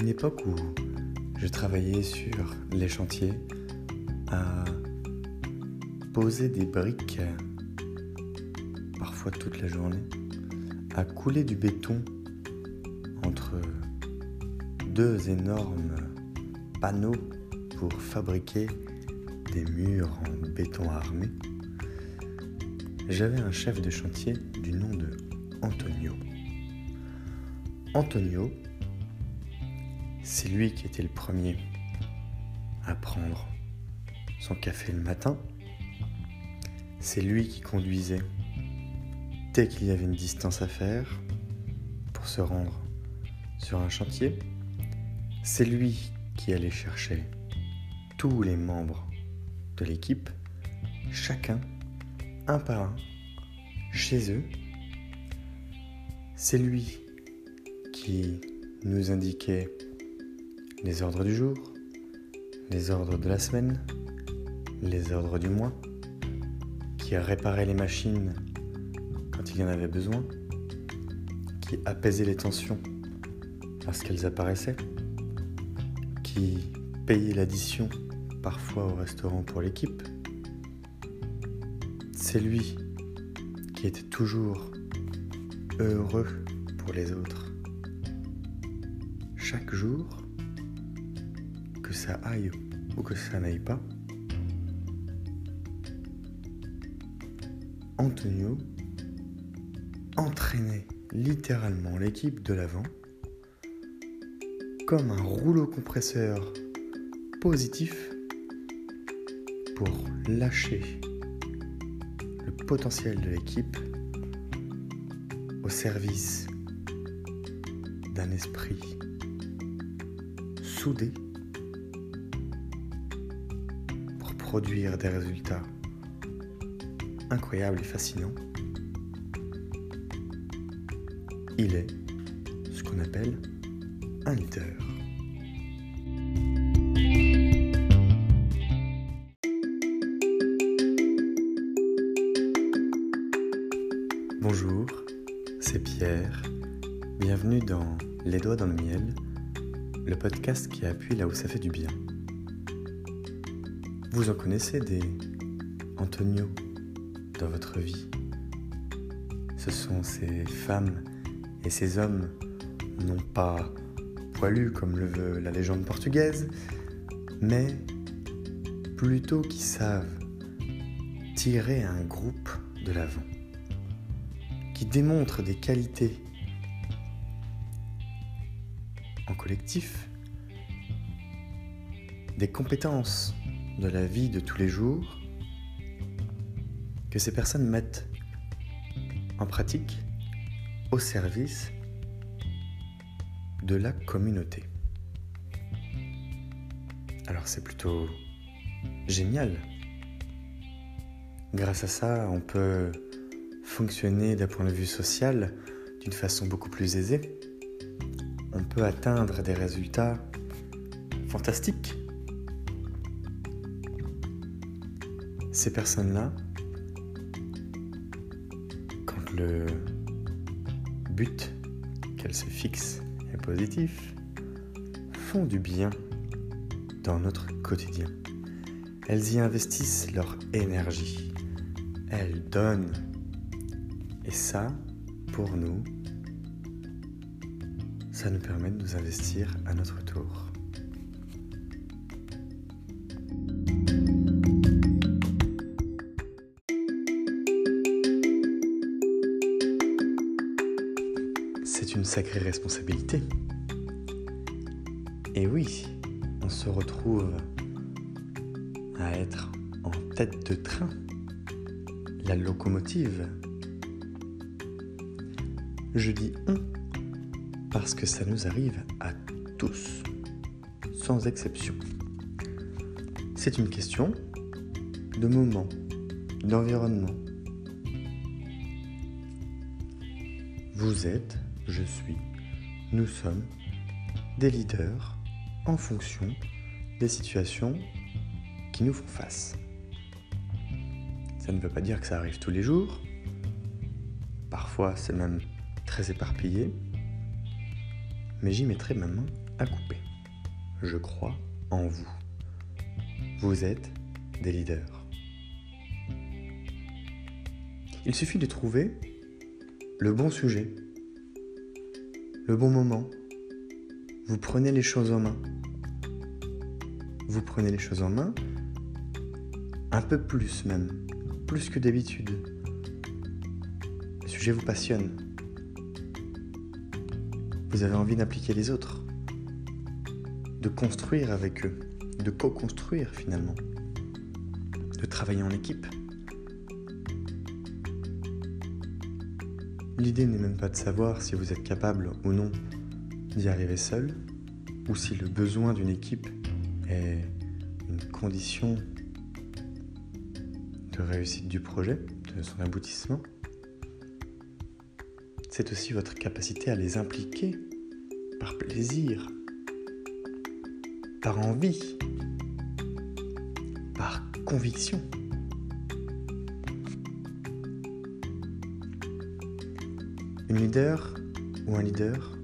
une époque où je travaillais sur les chantiers à poser des briques, parfois toute la journée, à couler du béton entre deux énormes panneaux pour fabriquer des murs en béton armé, j'avais un chef de chantier du nom de Antonio. Antonio, c'est lui qui était le premier à prendre son café le matin. C'est lui qui conduisait dès qu'il y avait une distance à faire pour se rendre sur un chantier. C'est lui qui allait chercher tous les membres de l'équipe, chacun, un par un, chez eux. C'est lui qui nous indiquait les ordres du jour, les ordres de la semaine, les ordres du mois, qui réparait les machines quand il y en avait besoin, qui apaisait les tensions lorsqu'elles apparaissaient, qui payait l'addition parfois au restaurant pour l'équipe? C'est lui qui était toujours heureux pour les autres. Chaque jour, que ça aille ou que ça n'aille pas, Antonio entraînait littéralement l'équipe de l'avant comme un rouleau compresseur positif pour lâcher le potentiel de l'équipe au service d'un esprit soudé produire des résultats incroyables et fascinants. Il est ce qu'on appelle un leader. Bonjour, c'est Pierre. Bienvenue dans Les doigts dans le miel le podcast qui appuie là où ça fait du bien. Vous en connaissez des Antonio dans votre vie? Ce sont ces femmes et ces hommes, non pas poilus comme le veut la légende portugaise, mais plutôt qui savent tirer un groupe de l'avant, qui démontrent des qualités collectif, des compétences de la vie de tous les jours que ces personnes mettent en pratique au service de la communauté. Alors c'est plutôt génial. Grâce à ça, on peut fonctionner d'un point de vue social d'une façon beaucoup plus aisée on peut atteindre des résultats fantastiques. Ces personnes-là, quand le but qu'elles se fixent est positif, font du bien dans notre quotidien. Elles y investissent leur énergie. Elles donnent. Et ça, pour nous, ça nous permet de nous investir à notre tour. Sacrée responsabilité. Et oui, on se retrouve à être en tête de train, la locomotive. Je dis on parce que ça nous arrive à tous, sans exception. C'est une question de moment, d'environnement. Vous êtes, je suis, nous sommes des leaders en fonction des situations qui nous font face. Ça ne veut pas dire que ça arrive tous les jours. Parfois, c'est même très éparpillé mais j'y mettrai ma main à couper. Je crois en vous. Vous êtes des leaders. Il suffit de trouver le bon sujet, le bon moment. Vous prenez les choses en main. Vous prenez les choses en main un peu plus même, plus que d'habitude. Le sujet vous passionne. Vous avez envie d'impliquer les autres, de construire avec eux, de co-construire finalement, de travailler en équipe. L'idée n'est même pas de savoir si vous êtes capable ou non d'y arriver seul, ou si le besoin d'une équipe est une condition de réussite du projet, de son aboutissement. C'est aussi votre capacité à les impliquer par plaisir, par envie, par conviction. Une leader ou un leader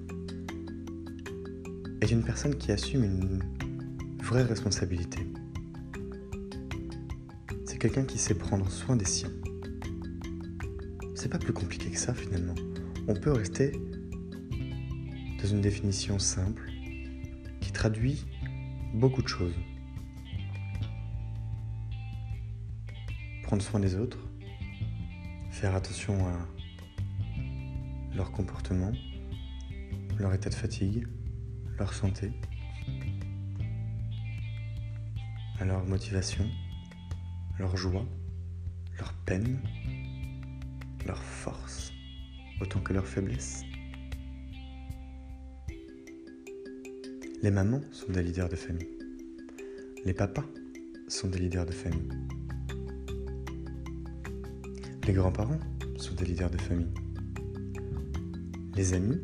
est une personne qui assume une vraie responsabilité. C'est quelqu'un qui sait prendre soin des siens. C'est pas plus compliqué que ça finalement. On peut rester dans une définition simple qui traduit beaucoup de choses. Prendre soin des autres, faire attention à leur comportement, leur état de fatigue, leur santé, à leur motivation, leur joie, leur peine, leur force, autant que leur faiblesse. Les mamans sont des leaders de famille. Les papas sont des leaders de famille. Les grands-parents sont des leaders de famille. Les amis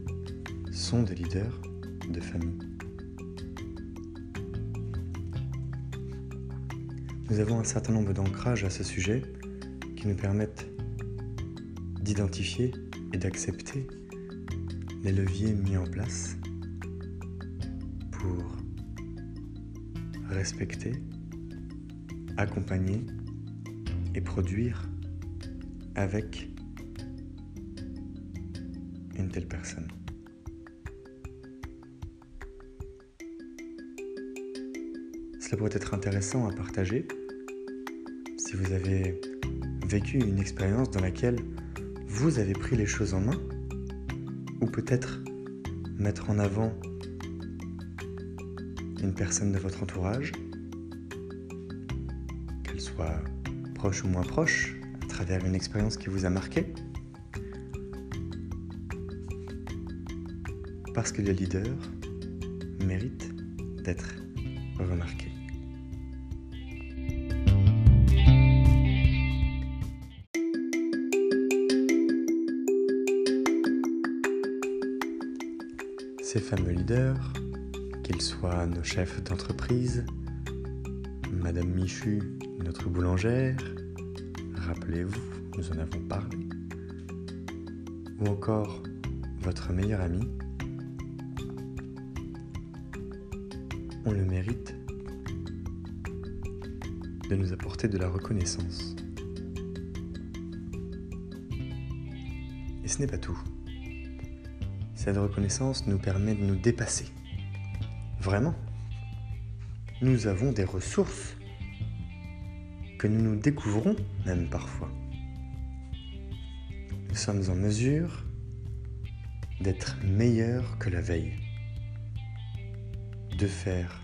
sont des leaders de famille. Nous avons un certain nombre d'ancrages à ce sujet qui nous permettent d'identifier et d'accepter les leviers mis en place pour respecter, accompagner et produire avec telle personne. Cela pourrait être intéressant à partager si vous avez vécu une expérience dans laquelle vous avez pris les choses en main, ou peut-être mettre en avant une personne de votre entourage, qu'elle soit proche ou moins proche, à travers une expérience qui vous a marqué. Parce que les leaders méritent d'être remarqués. Ces fameux leaders, qu'ils soient nos chefs d'entreprise, Madame Michu, notre boulangère, rappelez-vous, nous en avons parlé, ou encore votre meilleur ami, on le mérite de nous apporter de la reconnaissance. Et ce n'est pas tout. Cette reconnaissance nous permet de nous dépasser. Vraiment. Nous avons des ressources que nous nous découvrons même parfois. Nous sommes en mesure d'être meilleurs que la veille de faire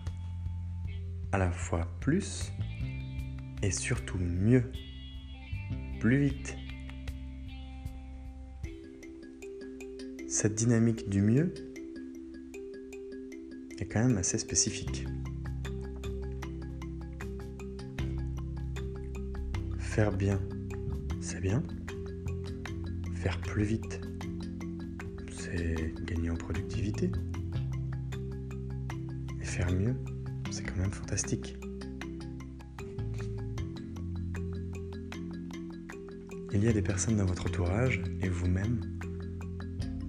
à la fois plus et surtout mieux, plus vite. Cette dynamique du mieux est quand même assez spécifique. Faire bien, c'est bien. Faire plus vite, c'est gagner en productivité mieux, c'est quand même fantastique. Il y a des personnes dans votre entourage et vous-même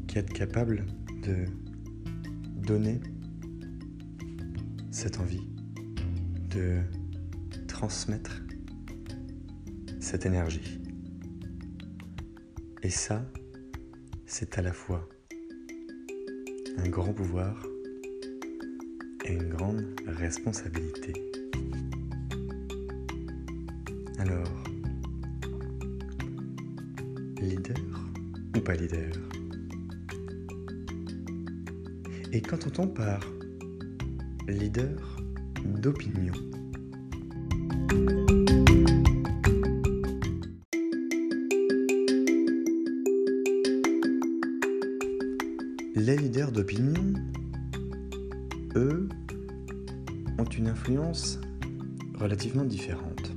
qui êtes capable de donner cette envie de transmettre cette énergie. Et ça, c'est à la fois un grand pouvoir et une grande responsabilité. Alors, leader ou pas leader? Et qu'entend-on par leader d'opinion relativement différente.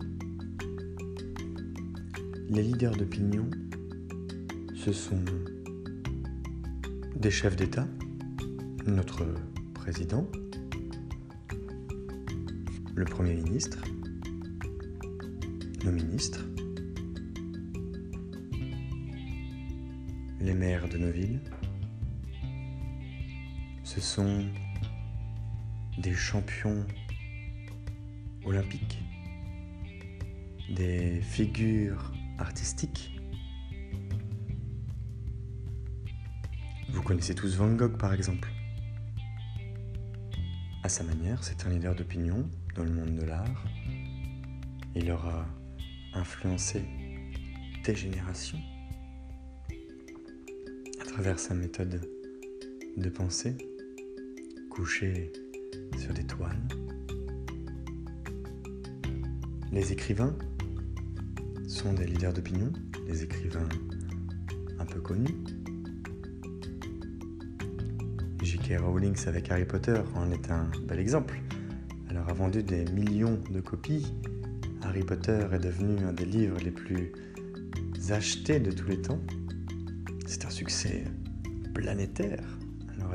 Les leaders d'opinion, ce sont des chefs d'État, notre président, le Premier ministre, nos ministres, les maires de nos villes, ce sont des champions olympiques, des figures artistiques. Vous connaissez tous Van Gogh par exemple. À sa manière, c'est un leader d'opinion dans le monde de l'art. Il aura influencé des générations à travers sa méthode de pensée couchés sur des toiles. Les écrivains sont des leaders d'opinion, des écrivains un peu connus. J.K. Rowling avec Harry Potter en est un bel exemple. Elle a vendu des millions de copies. Harry Potter est devenu un des livres les plus achetés de tous les temps. C'est un succès planétaire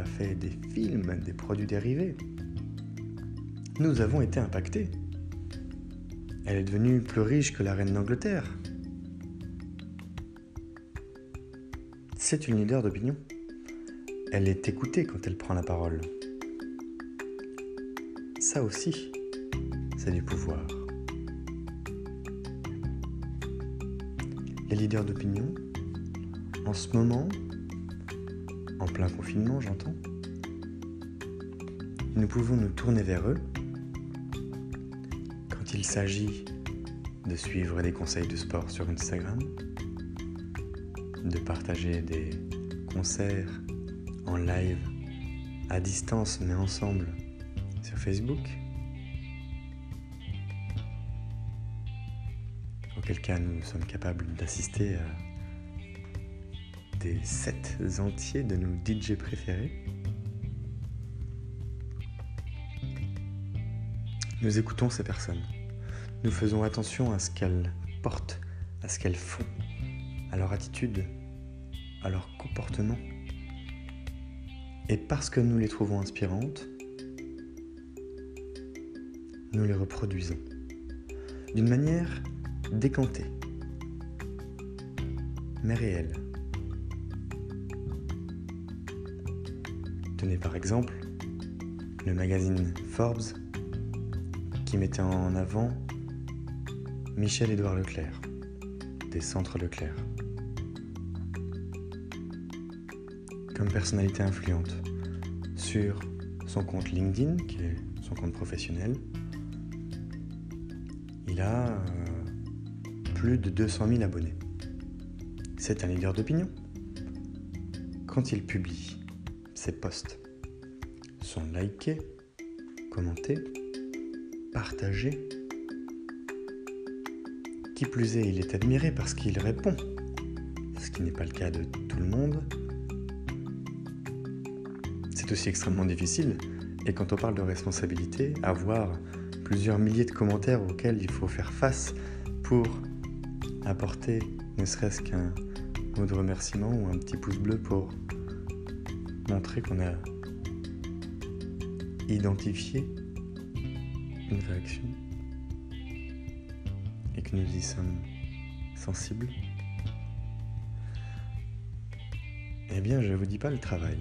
fait des films, des produits dérivés. Nous avons été impactés. Elle est devenue plus riche que la reine d'Angleterre. C'est une leader d'opinion. Elle est écoutée quand elle prend la parole. Ça aussi, c'est du pouvoir. Les leaders d'opinion, en ce moment, en plein confinement, j'entends, nous pouvons nous tourner vers eux quand il s'agit de suivre des conseils de sport sur Instagram, de partager des concerts en live à distance mais ensemble sur Facebook. Auquel cas nous sommes capables d'assister à des sets entiers de nos DJ préférés. Nous écoutons ces personnes. Nous faisons attention à ce qu'elles portent, à ce qu'elles font, à leur attitude, à leur comportement. Et parce que nous les trouvons inspirantes, nous les reproduisons d'une manière décantée, mais réelle. Tenez par exemple le magazine Forbes qui mettait en avant Michel-Édouard Leclerc des Centres Leclerc comme personnalité influente sur son compte LinkedIn, qui est son compte professionnel. Il a euh, plus de 200 000 abonnés. C'est un leader d'opinion. Quand il publie ses posts sont likés, commentés, partagés. Qui plus est, il est admiré parce qu'il répond, ce qui n'est pas le cas de tout le monde. C'est aussi extrêmement difficile, et quand on parle de responsabilité, avoir plusieurs milliers de commentaires auxquels il faut faire face pour apporter ne serait-ce qu'un mot de remerciement ou un petit pouce bleu pour montrer qu'on a identifié une réaction nous y sommes sensibles, eh bien je ne vous dis pas le travail.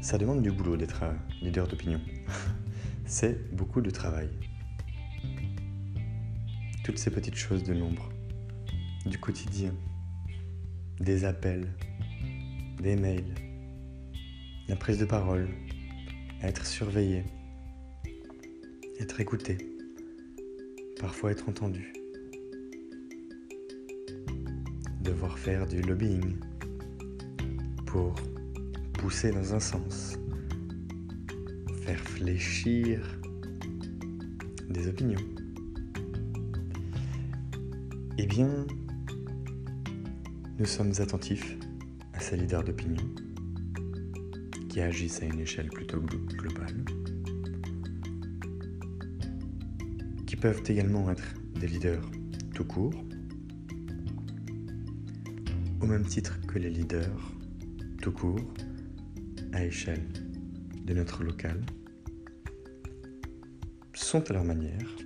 Ça demande du boulot d'être leader d'opinion. C'est beaucoup de travail. Toutes ces petites choses de l'ombre, du quotidien, des appels, des mails, la prise de parole, être surveillé, être écouté, parfois être entendu, devoir faire du lobbying pour pousser dans un sens, faire fléchir des opinions. Eh bien, nous sommes attentifs à ces leaders d'opinion qui agissent à une échelle plutôt globale, qui peuvent également être des leaders tout court, au même titre que les leaders tout court à échelle de notre local sont à leur manière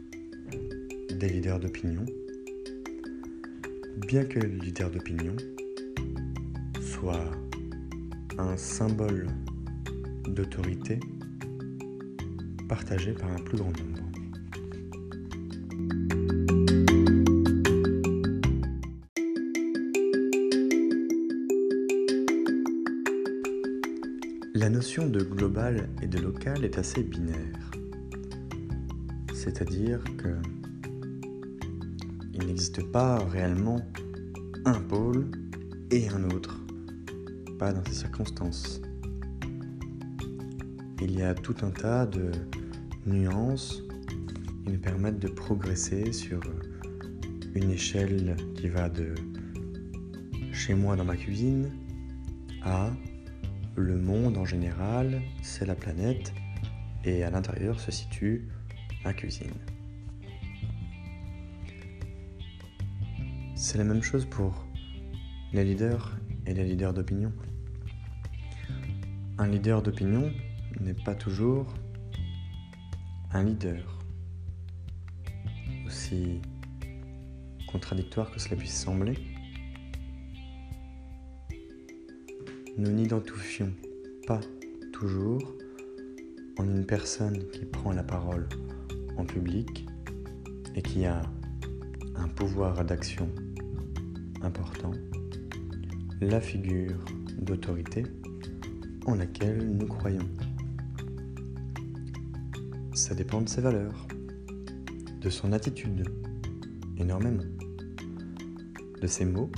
des leaders d'opinion, bien que le leader d'opinion soit un symbole d'autorité partagé par un plus grand nombre. La notion de global et de local est assez binaire. C'est-à-dire que il n'existe pas réellement un pôle et un autre, pas dans ces circonstances. Il y a tout un tas de nuances qui nous permettent de progresser sur une échelle qui va de chez moi dans ma cuisine à le monde en général, c'est la planète, et à l'intérieur se situe ma cuisine. C'est la même chose pour les leaders et les leaders d'opinion. Un leader d'opinion n'est pas toujours un leader. Aussi contradictoire que cela puisse sembler, nous n'identifions pas toujours en une personne qui prend la parole en public et qui a un pouvoir d'action important, la figure d'autorité en laquelle nous croyons. Ça dépend de ses valeurs, de son attitude, énormément, de ses mots,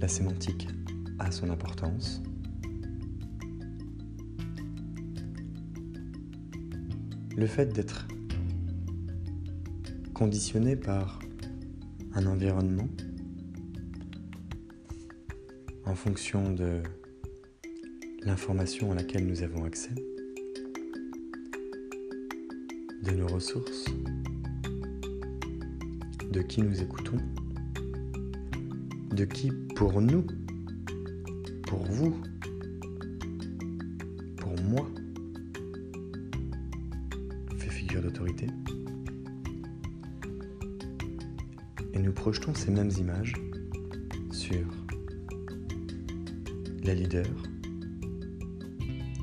la sémantique a son importance. Le fait d'être conditionné par un environnement en fonction de l'information à laquelle nous avons accès, de nos ressources, de qui nous écoutons, de qui pour nous pour vous, pour moi, fait figure d'autorité. Et nous projetons ces mêmes images sur les leaders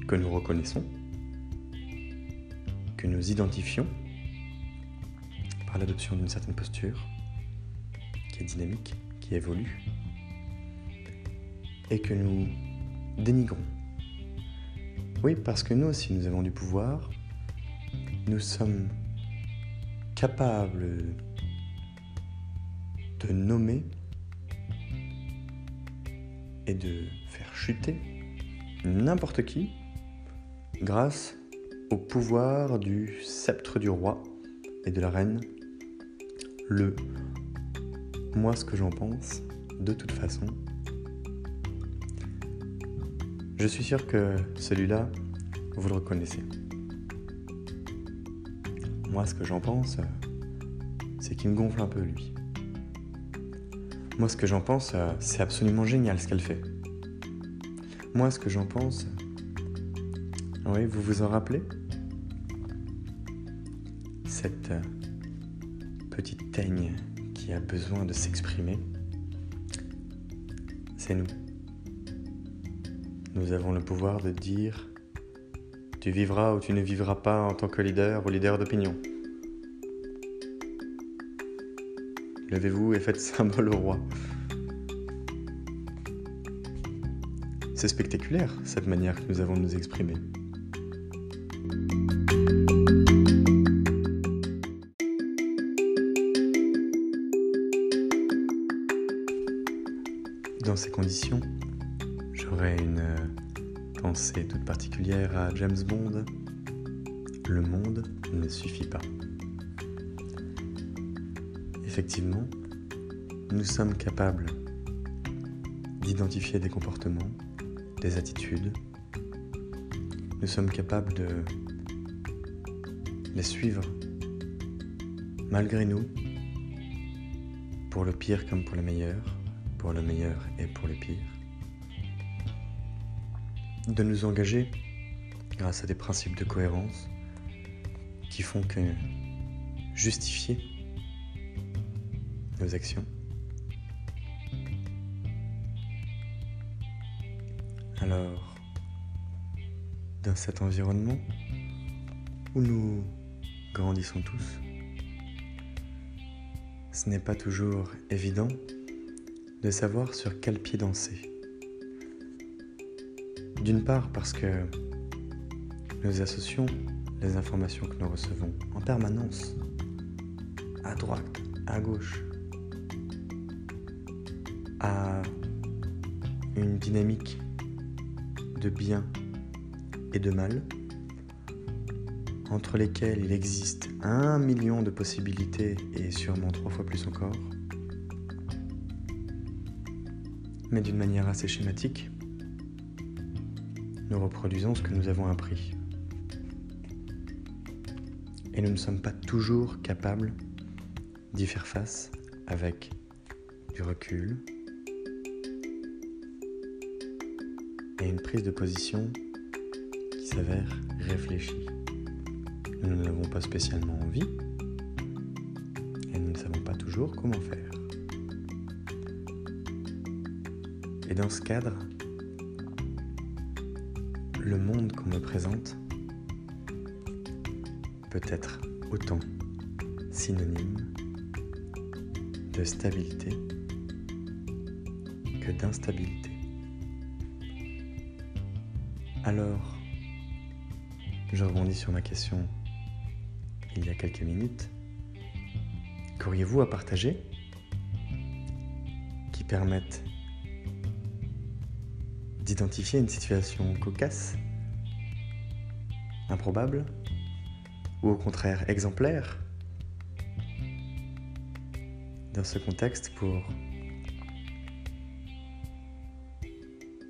que nous reconnaissons, que nous identifions par l'adoption d'une certaine posture qui est dynamique, qui évolue et que nous dénigrons. Oui, parce que nous aussi, nous avons du pouvoir. Nous sommes capables de nommer et de faire chuter n'importe qui grâce au pouvoir du sceptre du roi et de la reine. Le moi ce que j'en pense, de toute façon, je suis sûr que celui-là, vous le reconnaissez. Moi, ce que j'en pense, c'est qu'il me gonfle un peu, lui. Moi, ce que j'en pense, c'est absolument génial ce qu'elle fait. Moi, ce que j'en pense... Oui, vous vous en rappelez? Cette petite teigne qui a besoin de s'exprimer, c'est nous. Nous avons le pouvoir de dire Tu vivras ou tu ne vivras pas en tant que leader ou leader d'opinion. Levez-vous et faites symbole au roi. C'est spectaculaire, cette manière que nous avons de nous exprimer. Dans ces conditions, j'aurais une pensée toute particulière à James Bond. Le monde ne suffit pas. Effectivement, nous sommes capables d'identifier des comportements, des attitudes. Nous sommes capables de les suivre malgré nous, pour le pire comme pour le meilleur, pour le meilleur et pour le pire. De nous engager grâce à des principes de cohérence qui font que justifier nos actions. Alors, dans cet environnement où nous grandissons tous, ce n'est pas toujours évident de savoir sur quel pied danser. D'une part parce que nous associons les informations que nous recevons en permanence, à droite, à gauche, à une dynamique de bien et de mal, entre lesquelles il existe un million de possibilités et sûrement trois fois plus encore, mais d'une manière assez schématique, nous reproduisons ce que nous avons appris. Et nous ne sommes pas toujours capables d'y faire face avec du recul, et une prise de position qui s'avère réfléchie. Nous n'avons pas spécialement envie et nous ne savons pas toujours comment faire. Et dans ce cadre, le monde qu'on me présente peut être autant synonyme de stabilité que d'instabilité. Alors, je rebondis sur ma question il y a quelques minutes. Qu'auriez-vous à partager qui permette d'identifier une situation cocasse, improbable, ou au contraire exemplaire dans ce contexte pour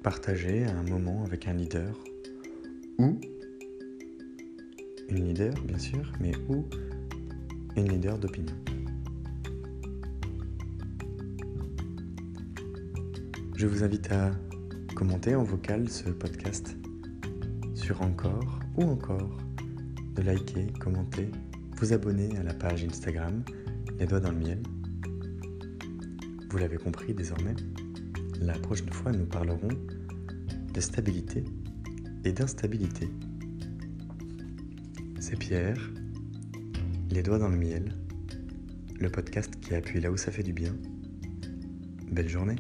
partager un moment avec un leader ou une leader bien sûr, mais ou une leader d'opinion. Je vous invite à commenter en vocal ce podcast sur encore ou encore de liker, commenter, vous abonner à la page Instagram Les Doigts dans le Miel. Vous l'avez compris désormais, la prochaine fois, nous parlerons de stabilité et d'instabilité. C'est Pierre, Les Doigts dans le Miel, le podcast qui appuie là où ça fait du bien. Belle journée